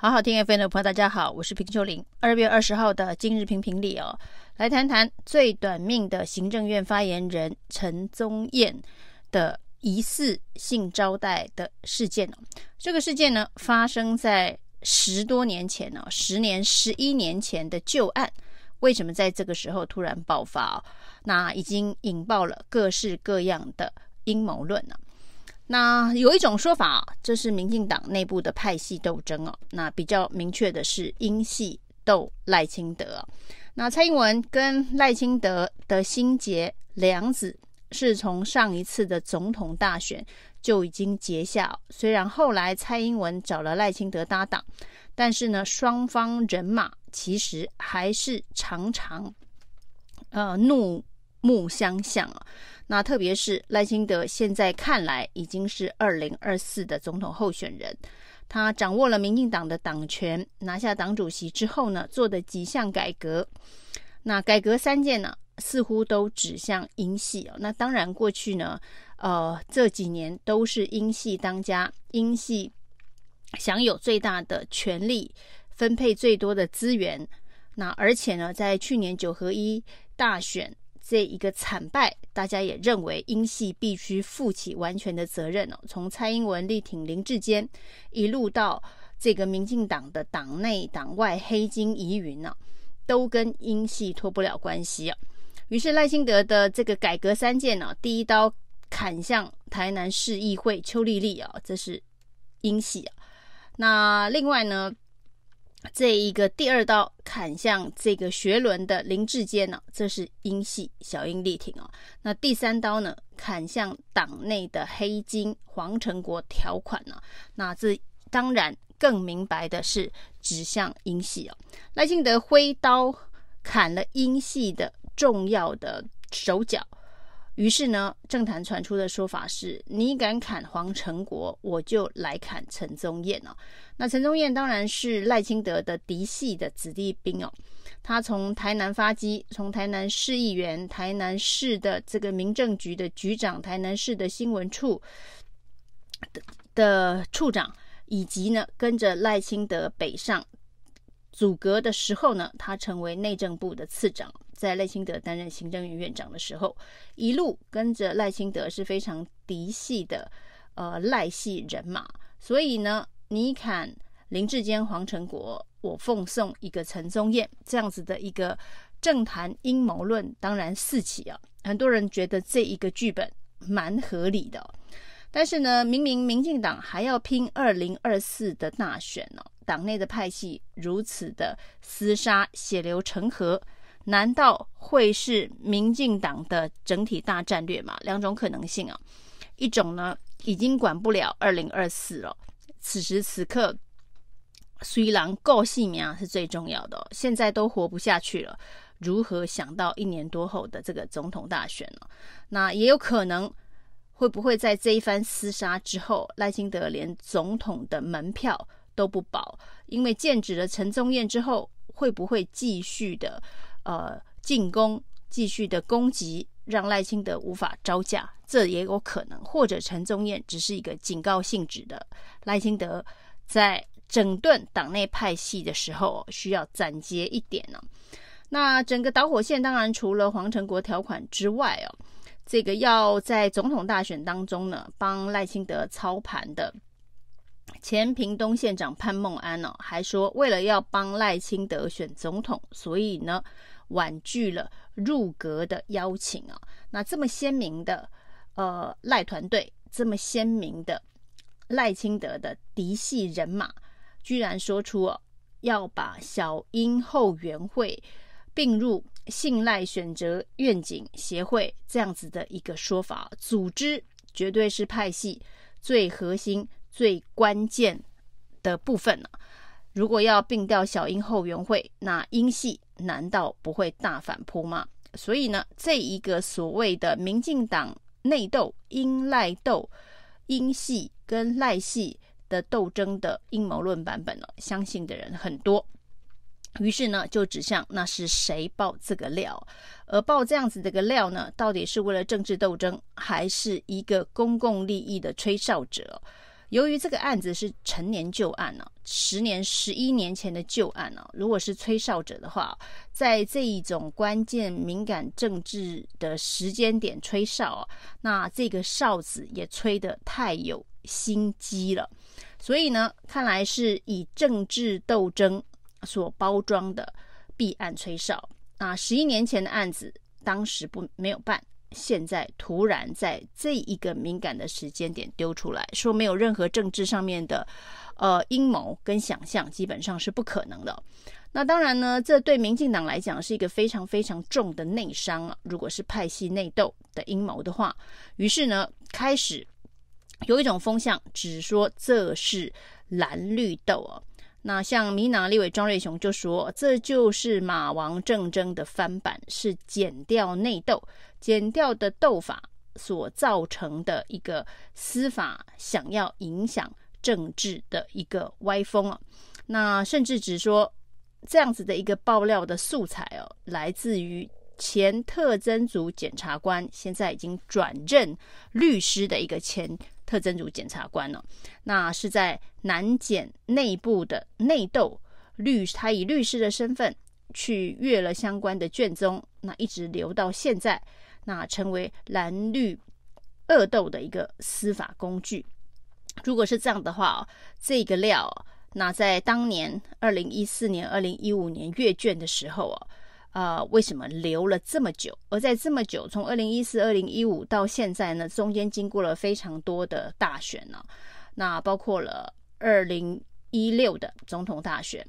好好听 FM 的朋友，大家好，我是平秀琳。二月二十号的今日评评里哦，来谈谈最短命的行政院发言人陈宗彦的疑似性招待的事件哦。这个事件呢，发生在十多年前哦，十年、十一年前的旧案，为什么在这个时候突然爆发哦？那已经引爆了各式各样的阴谋论了。那有一种说法，这是民进党内部的派系斗争哦。那比较明确的是，英系斗赖清德。那蔡英文跟赖清德的心结梁子，是从上一次的总统大选就已经结下。虽然后来蔡英文找了赖清德搭档，但是呢，双方人马其实还是常常呃怒目相向啊。那特别是赖清德现在看来已经是二零二四的总统候选人，他掌握了民进党的党权，拿下党主席之后呢，做的几项改革，那改革三件呢，似乎都指向英系哦。那当然过去呢，呃，这几年都是英系当家，英系享有最大的权力，分配最多的资源。那而且呢，在去年九合一大选。这一个惨败，大家也认为英系必须负起完全的责任哦。从蔡英文力挺林志坚，一路到这个民进党的党内党外黑金疑云呢，都跟英系脱不了关系啊。于是赖清德的这个改革三件呢，第一刀砍向台南市议会邱丽丽啊，这是英系啊。那另外呢？这一个第二刀砍向这个学伦的林志坚呢，这是英系小英力挺哦。那第三刀呢，砍向党内的黑金黄成国条款呢，那这当然更明白的是指向英系哦。赖清德挥刀砍了英系的重要的手脚。于是呢，政坛传出的说法是：你敢砍黄成国，我就来砍陈宗彦哦。那陈宗彦当然是赖清德的嫡系的子弟兵哦。他从台南发迹，从台南市议员、台南市的这个民政局的局长、台南市的新闻处的的处长，以及呢跟着赖清德北上阻隔的时候呢，他成为内政部的次长。在赖清德担任行政院院长的时候，一路跟着赖清德是非常嫡系的，呃赖系人马。所以呢，你砍林志坚、黄成国，我奉送一个陈宗彦，这样子的一个政坛阴谋论，当然四起啊。很多人觉得这一个剧本蛮合理的，但是呢，明明民进党还要拼二零二四的大选呢，党内的派系如此的厮杀，血流成河。难道会是民进党的整体大战略吗？两种可能性啊，一种呢已经管不了二零二四了，此时此刻虽然够性命是最重要的，哦，现在都活不下去了，如何想到一年多后的这个总统大选呢？那也有可能会不会在这一番厮杀之后，赖清德连总统的门票都不保，因为剑指了陈宗彦之后，会不会继续的？呃，进攻继续的攻击，让赖清德无法招架，这也有可能。或者陈宗彦只是一个警告性质的，赖清德在整顿党内派系的时候需要斩截一点呢、那整个导火线当然除了黄成国条款之外哦，这个要在总统大选当中呢帮赖清德操盘的前屏东县长潘孟安呢、哦，还说为了要帮赖清德选总统，所以呢。婉拒了入阁的邀请啊！那这么鲜明的呃赖团队，这么鲜明的赖清德的嫡系人马，居然说出哦要把小英后援会并入信赖选择愿景协会这样子的一个说法，组织绝对是派系最核心、最关键的部分了。如果要并掉小英后援会，那英系难道不会大反扑吗？所以呢，这一个所谓的民进党内斗、英赖斗、英系跟赖系的斗争的阴谋论版本呢，相信的人很多。于是呢，就指向那是谁爆这个料，而爆这样子的个料呢，到底是为了政治斗争，还是一个公共利益的吹哨者？由于这个案子是陈年旧案呢、十年、十一年前的旧案呢、如果是吹哨者的话，在这一种关键敏感政治的时间点吹哨啊，那这个哨子也吹得太有心机了。所以呢，看来是以政治斗争所包装的弊案吹哨。那十一年前的案子，当时不没有办。现在突然在这一个敏感的时间点丢出来说，没有任何政治上面的呃阴谋跟想象，基本上是不可能的。那当然呢，这对民进党来讲是一个非常非常重的内伤啊。如果是派系内斗的阴谋的话，于是呢，开始有一种风向，只说这是蓝绿斗啊。那像民进党立委庄瑞雄就说，这就是马王政争的翻版，是剪掉内斗。检调的斗法所造成的一个司法想要影响政治的一个歪风啊，那甚至只说这样子的一个爆料的素材哦，来自于前特征组检察官，现在已经转任律师的一个前特征组检察官了。那是在南检内部的内斗律，他以律师的身份去阅了相关的卷宗，那一直留到现在。那成为蓝绿恶斗的一个司法工具。如果是这样的话，这个料，那在当年二零一四年、二零一五年阅卷的时候啊，呃，为什么留了这么久？而在这么久，从二零一四、二零一五到现在呢，中间经过了非常多的大选呢，那包括了二零一六的总统大选，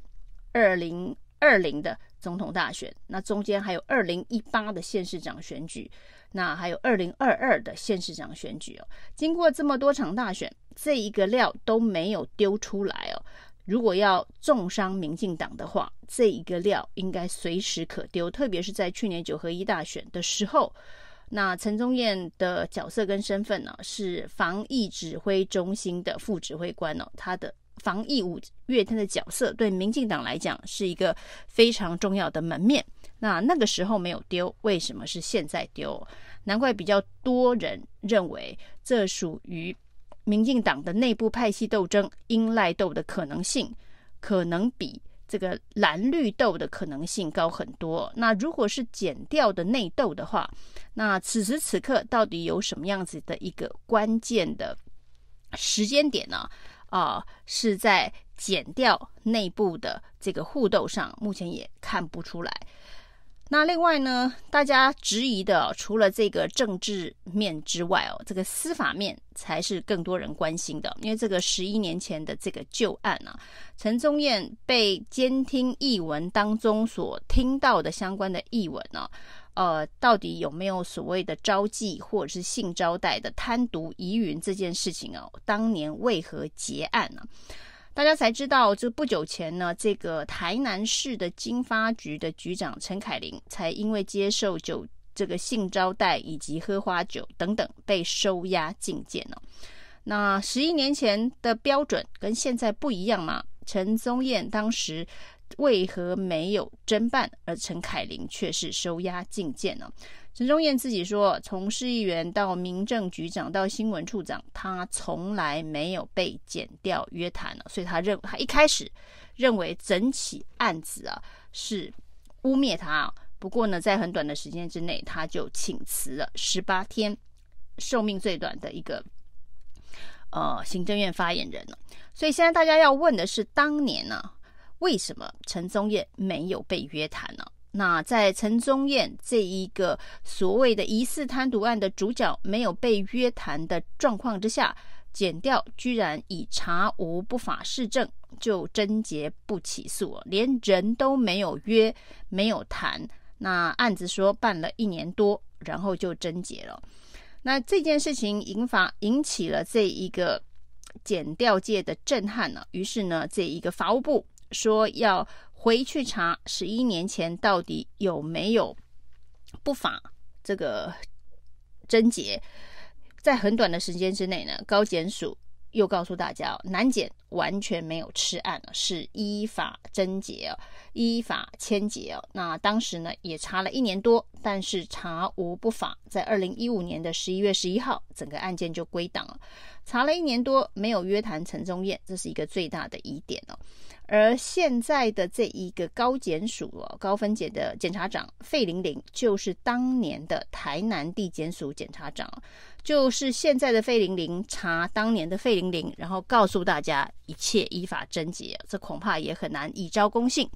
二零二零的。总统大选，那中间还有二零一八的县市长选举，那还有二零二二的县市长选举哦。经过这么多场大选，这一个料都没有丢出来哦。如果要重伤民进党的话，这一个料应该随时可丢。特别是在去年九合一大选的时候，那陈宗彦的角色跟身份呢，是防疫指挥中心的副指挥官哦，他的。防疫五月天的角色对民进党来讲是一个非常重要的门面。那那个时候没有丢，为什么是现在丢？难怪比较多人认为这属于民进党的内部派系斗争、英赖斗的可能性，可能比这个蓝绿斗的可能性高很多。那如果是减掉的内斗的话，那此时此刻到底有什么样子的一个关键的时间点呢？呃，是在减掉内部的这个互斗上，目前也看不出来。那另外呢，大家质疑的除了这个政治面之外哦，这个司法面才是更多人关心的。因为这个十一年前的这个旧案啊，陈宗彦被监听译文当中所听到的相关的译文呢、啊，呃，到底有没有所谓的招妓或者是性招待的贪渎疑云这件事情哦、当年为何结案呢、大家才知道，就不久前呢，这个台南市的经发局的局长陈凯琳，才因为接受酒这个性招待以及喝花酒等等，被收押禁见了。那十一年前的标准跟现在不一样吗？陈宗彦当时为何没有侦办，而陈凯琳却是收押禁见呢？陈忠彦自己说，从市议员到民政局长到新闻处长，他从来没有被检调约谈了，所以他认他一开始认为整起案子啊是污蔑他。不过呢，在很短的时间之内，他就请辞了十八天，寿命最短的一个呃行政院发言人了。所以现在大家要问的是，当年呢、为什么陈宗彦没有被约谈呢？那在陈宗彦这一个所谓的疑似贪渎案的主角没有被约谈的状况之下，检调居然以查无不法事证就侦结不起诉，连人都没有约，没有谈。那案子说办了一年多，然后就侦结了。那这件事情引发引起了这一个检调界的震撼呢。于是呢，这一个法务部说要。回去查十一年前到底有没有不法这个侦结，在很短的时间之内呢，高检署又告诉大家，南检完全没有吃案，是依法侦结哦，依法签结哦。那当时呢也查了一年多，但是查无不法，在二零一五年的十一月十一号，整个案件就归档了。查了一年多，没有约谈陈宗彦，这是一个最大的疑点哦。而现在的这一个高检署哦，高分检的检察长费玲玲，就是当年的台南地检署检察长，就是现在的费玲玲查当年的费玲玲，然后告诉大家一切依法侦结，这恐怕也很难以昭公信。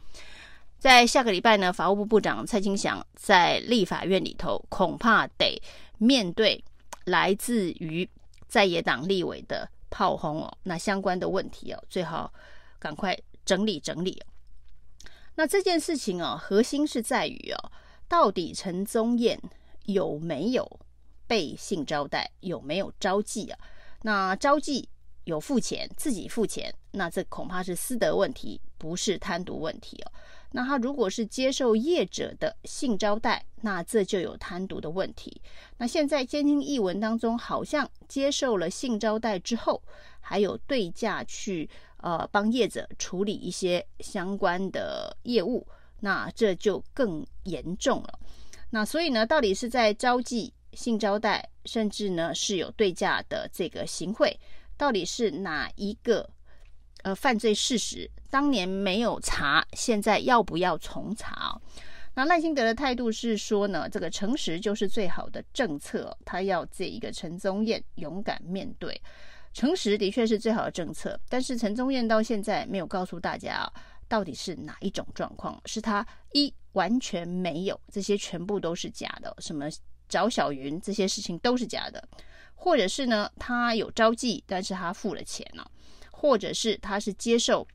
在下个礼拜呢，法务部部长蔡清祥在立法院里头，恐怕得面对来自于在野党立委的炮轰哦，那相关的问题哦，最好赶快。整理整理，那这件事情啊，核心是在于哦，到底陈宗彦有没有被性招待，有没有招妓啊？那招妓有付钱，自己付钱，那这恐怕是私德问题，不是贪渎问题哦。那他如果是接受业者的性招待，那这就有贪渎的问题。那现在监听译文当中，好像接受了性招待之后，还有对价去。呃，帮业者处理一些相关的业务，那这就更严重了。那所以呢，到底是在招妓、性招待，甚至呢是有对价的这个行贿，到底是哪一个呃犯罪事实？当年没有查，现在要不要重查？那赖清德的态度是说呢，这个诚实就是最好的政策，他要这一个陈宗彦勇敢面对。诚实的确是最好的政策，但是陈宗彦到现在没有告诉大家到底是哪一种状况，是他一完全没有，这些全部都是假的，什么找小云这些事情都是假的，或者是呢他有招妓，但是他付了钱了，或者是他是接受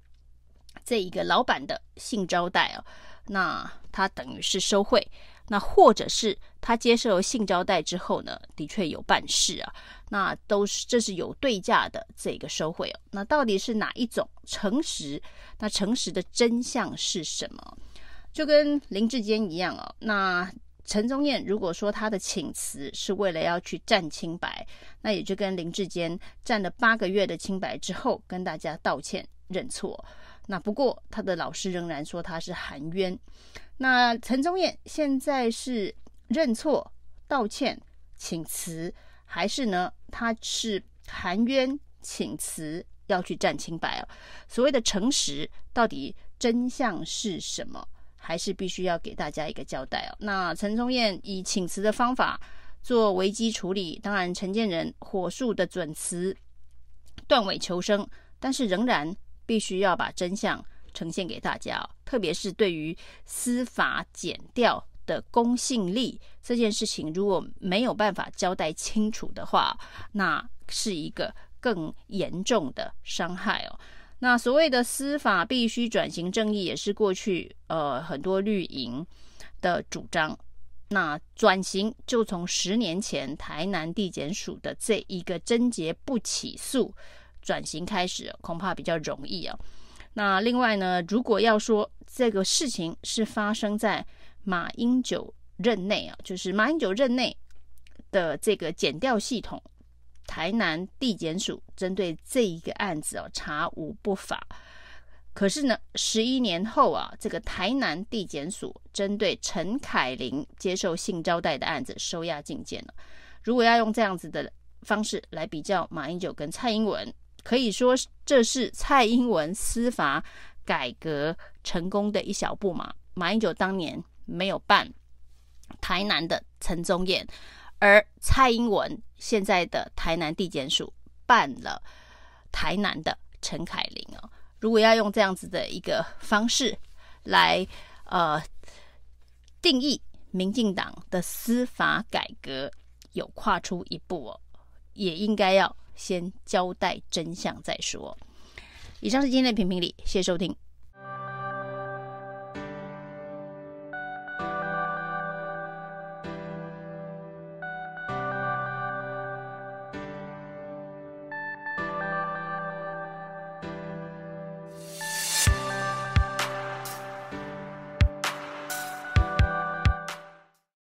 这一个老板的性招待哦，那他等于是收贿。那或者是他接受性招待之后呢，的确有办事啊，那都是这是有对价的这个收贿哦。那到底是哪一种诚实？那诚实的真相是什么？就跟林志坚一样哦。那陈宗彦如果说他的请辞是为了要去战清白，那也就跟林志坚战了八个月的清白之后跟大家道歉认错。那不过他的老师仍然说他是含冤。那陈宗彦现在是认错、道歉、请辞，还是呢？他是含冤请辞，要去战清白哦。所谓的诚实，到底真相是什么？还是必须要给大家一个交代哦。那陈宗彦以请辞的方法做危机处理，当然陈建仁火速的准辞，断尾求生，但是仍然必须要把真相。呈现给大家，特别是对于司法检调的公信力这件事情，如果没有办法交代清楚的话，那是一个更严重的伤害哦。那所谓的司法必须转型正义，也是过去呃很多绿营的主张。那转型就从十年前台南地检署的这一个侦结不起诉转型开始，恐怕比较容易啊。那另外呢，如果要说这个事情是发生在马英九任内啊，就是马英九任内的这个检调系统，台南地检署针对这一个案子哦，查无不法。可是呢，十一年后啊，这个台南地检署针对陈凯琳接受性招待的案子收押禁见了。如果要用这样子的方式来比较马英九跟蔡英文。可以说，这是蔡英文司法改革成功的一小步嘛？马英九当年没有办台南的陈宗彦，而蔡英文现在的台南地检署办了台南的陈凯琳哦。如果要用这样子的一个方式来呃定义民进党的司法改革有跨出一步哦，也应该要。先交代真相再说。以上是今天的评评理，谢谢收听。